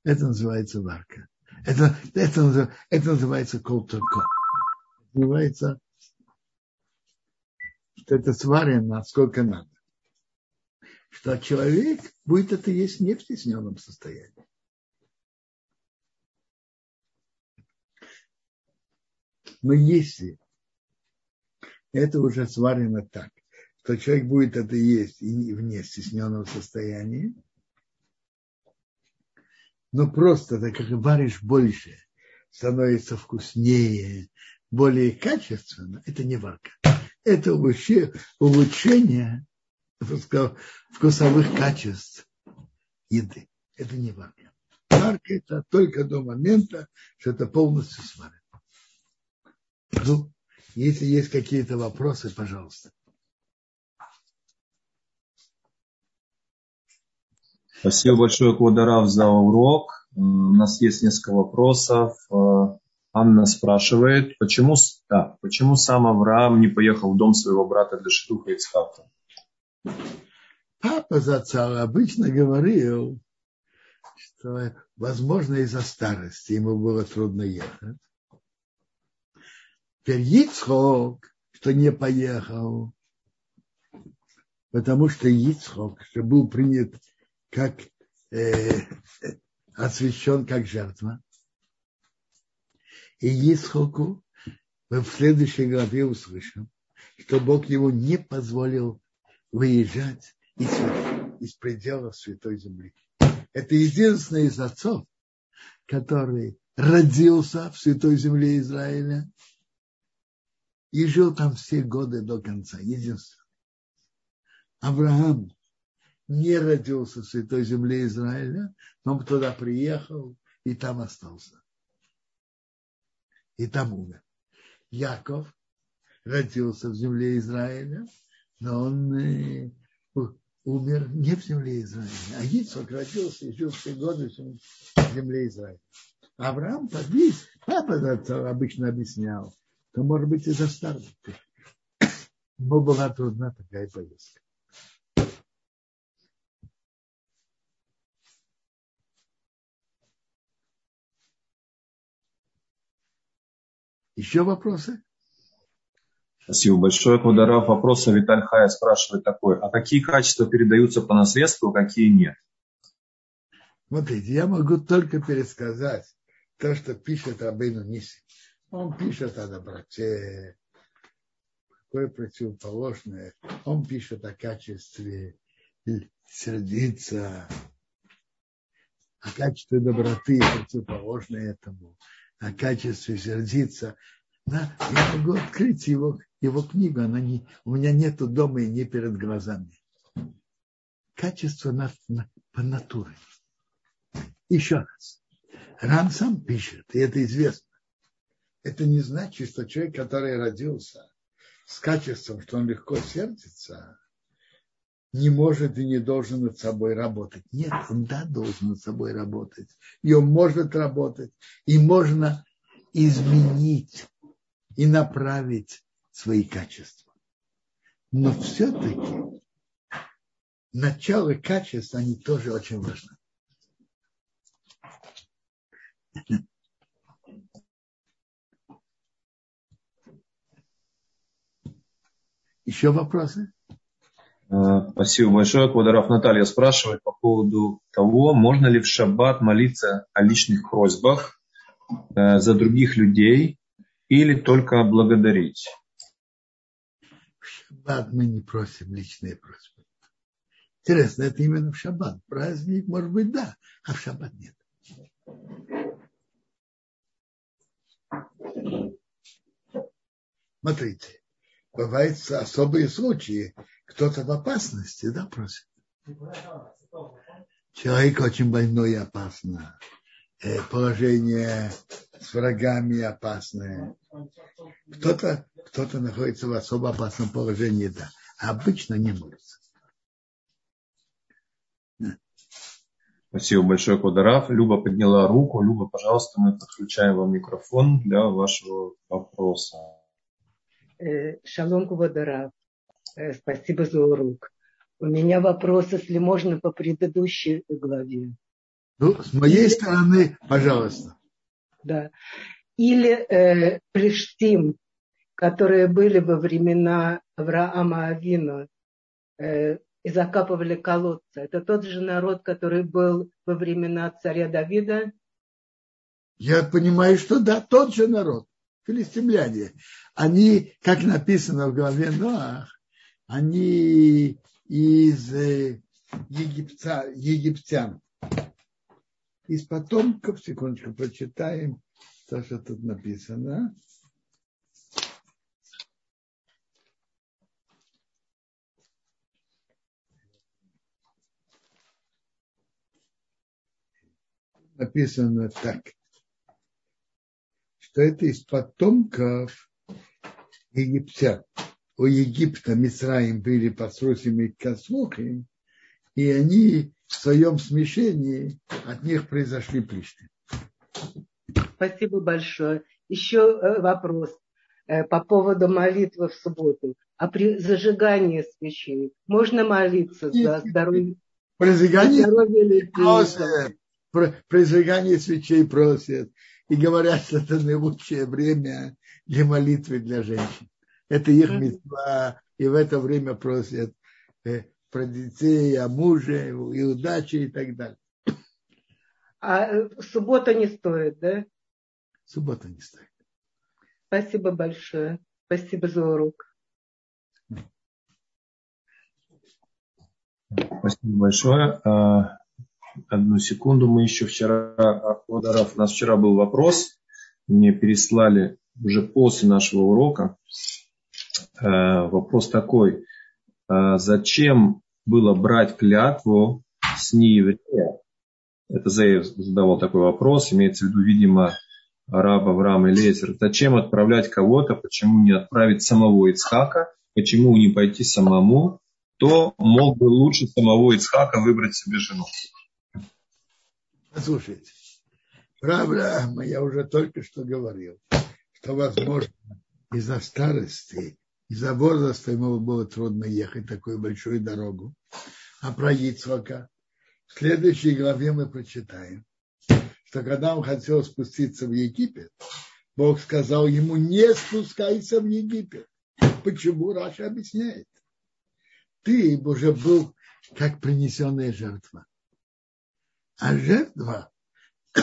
это называется варка. Это, это, это называется колтако. Называется, что это сварено сколько надо. Что человек будет это есть не в стесненном состоянии. Но если это уже сварено так, что человек будет это есть и в нестесненном состоянии, но просто так как варишь больше, становится вкуснее, более качественно, это не варка. Это улучшение вкусовых качеств еды. Это не варка. Варка это только до момента, что это полностью сварено. Ну, если есть какие-то вопросы, пожалуйста. Спасибо большое, Квадарав, за урок. У нас есть несколько вопросов. Э, Анна спрашивает, почему, да, почему сам Авраам не поехал в дом своего брата Дашитуха Ицхака? Папа Зацал обычно говорил, что, возможно, из-за старости ему было трудно ехать. Теперь Ицхок, что не поехал, потому что Ицхок, что был принят как э, освящен как жертва. И Ицхоку мы в следующей главе услышим, что Бог его не позволил выезжать из, из пределов Святой Земли. Это единственный из отцов, который родился в Святой Земле Израиля и жил там все годы до конца. Единственное. Авраам не родился в Святой Земле Израиля, но он туда приехал и там остался. И там умер. Яков родился в земле Израиля, но он э, умер не в земле Израиля. А Ицхак родился и жил все годы в земле Израиля. Авраам подвис, папа обычно объяснял, то может быть из-за старости. Ему была трудна такая поездка. Еще вопросы? Спасибо большое, Квадарав. Вопрос Виталь Хая спрашивает такой. А какие качества передаются по наследству, а какие нет? Смотрите, я могу только пересказать то, что пишет Рабейну Ниси. Он пишет о доброте, какое противоположное. Он пишет о качестве сердиться, о качестве доброты, противоположное этому, о качестве сердиться. Я могу открыть его, его книгу, она не, у меня нету дома и не перед глазами. Качество на, на, по натуре. Еще раз. Ран сам пишет, и это известно это не значит, что человек, который родился с качеством, что он легко сердится, не может и не должен над собой работать. Нет, он да, должен над собой работать. И он может работать. И можно изменить и направить свои качества. Но все-таки начало качества, они тоже очень важны. Еще вопросы? Э, спасибо большое. Квадаров Наталья спрашивает по поводу того, можно ли в шаббат молиться о личных просьбах э, за других людей или только благодарить? Шаббат мы не просим личные просьбы. Интересно, это именно в шаббат. Праздник, может быть, да, а в шаббат нет. Смотрите, бывают особые случаи, кто-то в опасности, да, просит. Человек очень больной и опасно. Э, положение с врагами опасное. Кто-то кто находится в особо опасном положении, да. А обычно не молится. Спасибо большое, Квадараф. Люба подняла руку. Люба, пожалуйста, мы подключаем вам микрофон для вашего вопроса. Э, шалом, Квадараф. Э, спасибо за урок. У меня вопрос, если можно, по предыдущей главе. Ну, с моей Или... стороны, пожалуйста. Да. Или э, Плештим, которые были во времена Авраама Авина, э, и закапывали колодцы. Это тот же народ, который был во времена царя Давида? Я понимаю, что да, тот же народ, филистимляне. Они, как написано в главе Ноах, они из э, египта, египтян. Из потомков, секундочку, прочитаем то, что тут написано. написано так, что это из потомков египтян. У Египта Мисраим были по Срусим и Касмухим, и они в своем смешении от них произошли плишты. Спасибо большое. Еще э, вопрос э, по поводу молитвы в субботу. А при зажигании свечей можно молиться за здоровье? При зажигании здоровье при зажигании свечей просят и говорят, что это наилучшее время для молитвы для женщин. Это их митва, и в это время просят э, про детей, о муже, и удачи и так далее. А э, суббота не стоит, да? Суббота не стоит. Спасибо большое. Спасибо за урок. Спасибо большое. А, Одну секунду, мы еще вчера, Квадаров, у нас вчера был вопрос, мне переслали уже после нашего урока. Э, вопрос такой, зачем было брать клятву с нееврея? Это Зеев задавал такой вопрос, имеется в виду, видимо, араб Авраам Элезер. Зачем отправлять кого-то, почему не отправить самого Ицхака, почему не пойти самому, то мог бы лучше самого Ицхака выбрать себе жену. Послушайте, правда, я уже только что говорил, что, возможно, из-за старости, из-за возраста ему было трудно ехать такую большую дорогу. А про Ицхака в следующей главе мы прочитаем, что когда он хотел спуститься в Египет, Бог сказал ему, не спускайся в Египет. Почему Раша объясняет? Ты уже был как принесенная жертва. А жертва <coughs>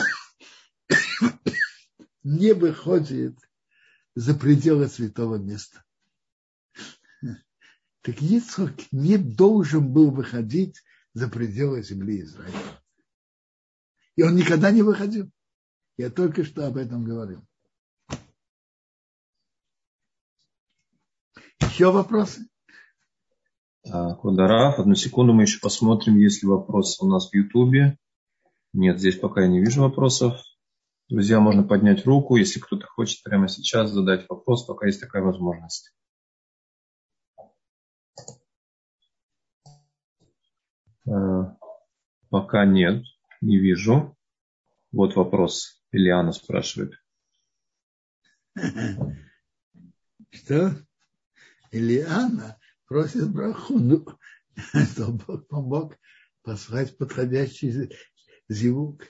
не выходит за пределы святого места. Так Ицхак не должен был выходить за пределы земли Израиля. И он никогда не выходил. Я только что об этом говорил. Еще вопросы? Кударав, одну секунду мы еще посмотрим, есть ли вопросы у нас в Ютубе. Нет, здесь пока я не вижу вопросов. Друзья, можно поднять руку, если кто-то хочет прямо сейчас задать вопрос, пока есть такая возможность. Пока нет, не вижу. Вот вопрос. Ильяна спрашивает. Что? Ильяна просит браху, <laughs> чтобы Бог помог послать подходящий зивук,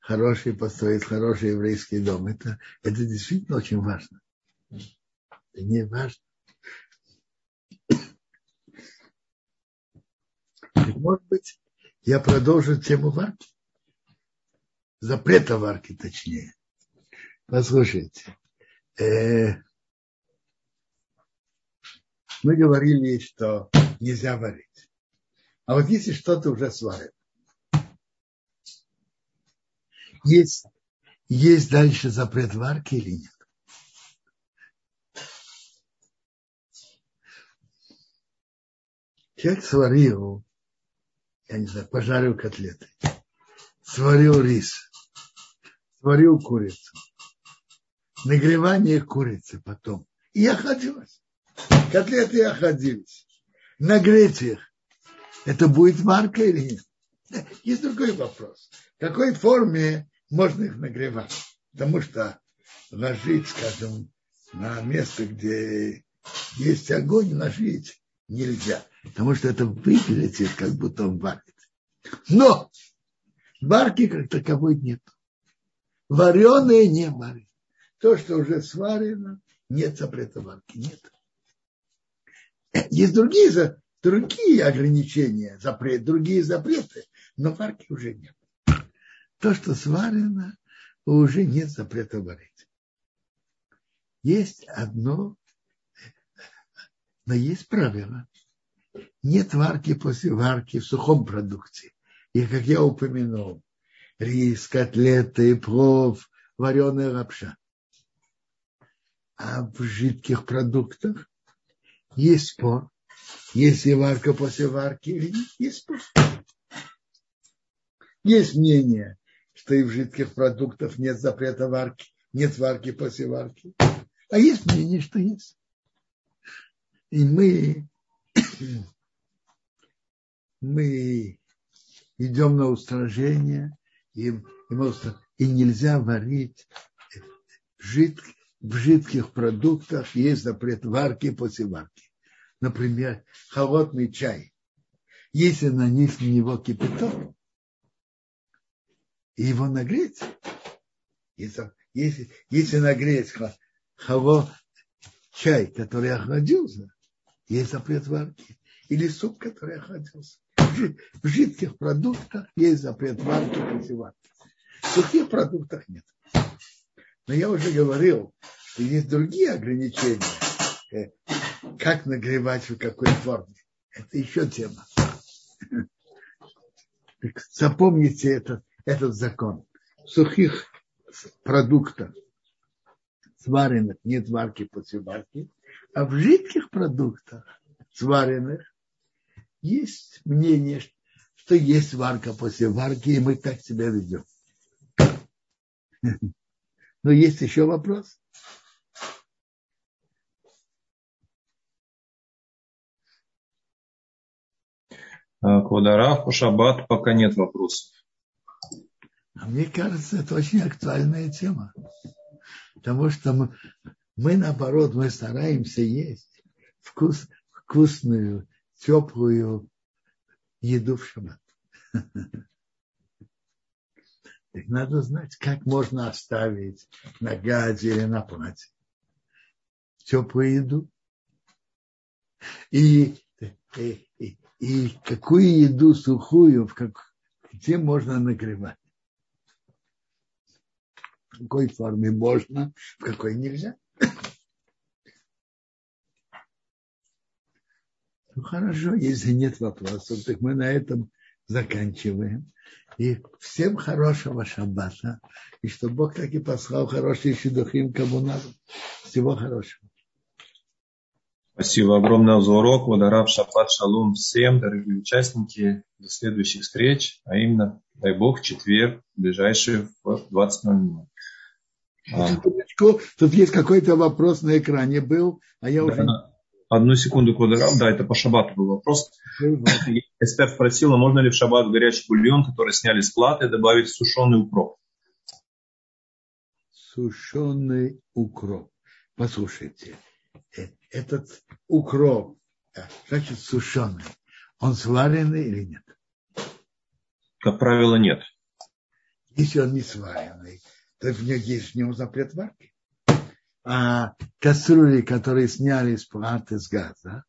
хороший построить хороший еврейский дом. Это, это действительно очень важно. Это не важно. Может быть, я продолжу тему варки. Запрета варки, точнее. Послушайте. Э, мы говорили, что нельзя варить. А вот если что-то уже сварено, есть, есть дальше запрет варки или нет? Человек сварил, я не знаю, пожарил котлеты, сварил рис, сварил курицу, нагревание курицы потом. И охладилось. Котлеты охладились. Нагреть их. Это будет варка или нет? Есть другой вопрос. В какой форме можно их нагревать? Потому что ложить, скажем, на место, где есть огонь, ложить нельзя. Потому что это выглядит, как будто он варит. Но варки как таковой нет. Вареное не варит. То, что уже сварено, нет запрета варки. Нет. Есть другие, другие ограничения, запрет, другие запреты, но варки уже нет. То, что сварено, уже нет запрета варить. Есть одно, но есть правило. Нет варки после варки в сухом продукте. И, как я упомянул, рис, котлеты, плов, вареная лапша. А в жидких продуктах есть спор, есть ли варка после варки или нет, есть спор. Есть мнение, что и в жидких продуктах нет запрета варки, нет варки после варки. А есть мнение, что есть. И мы, мы идем на устражение, и, и, и нельзя варить жид, в жидких продуктах, есть запрет варки после варки. Например, холодный чай. Если нанести на него кипяток, и его нагреть, если, если, если нагреть холод, чай, который охладился, есть запрет варки. Или суп, который охладился. В жидких продуктах есть запрет варки варки. В сухих продуктах нет. Но я уже говорил, что есть другие ограничения, э, как нагревать в какой форме. Это еще тема. Запомните этот, этот закон. В сухих продуктах сваренных нет варки после варки, а в жидких продуктах сваренных есть мнение, что есть варка после варки, и мы так себя ведем. Но есть еще вопрос? Квадарав, по шаббат пока нет вопросов. А мне кажется, это очень актуальная тема. Потому что мы, мы наоборот, мы стараемся есть вкус, вкусную, теплую еду в шаббат. Так надо знать, как можно оставить на гаде или на платье теплую еду. И, и, и, и какую еду сухую, в как, где можно нагревать. В какой форме можно, в какой нельзя. Ну хорошо, если нет вопросов, так мы на этом заканчиваем. И всем хорошего шаббата. И чтобы Бог так и послал хорошие щедухим, кому надо. Всего хорошего. Спасибо огромное за урок. Водораб Шаббат Шалом всем, дорогие участники. До следующих встреч, а именно, дай Бог, четверг, ближайший в 20.00. А. Тут есть какой-то вопрос на экране был, а я да, уже... Одну секунду, Квадрат. Да, это по шабату был вопрос. Эстер спросила, можно ли в шаббат горячий бульон, который сняли с платы, добавить сушеный укроп? Сушеный укроп. Послушайте, э, этот укроп, э, значит сушеный, он сваренный или нет? Как правило, нет. Если он не сваренный, то в нем есть в нем запрет варки а кастрюли, которые сняли с платы с газа,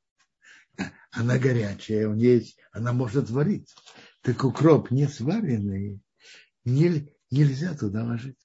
она горячая, у нее она может варить. Так укроп не сваренный, нельзя туда ложить.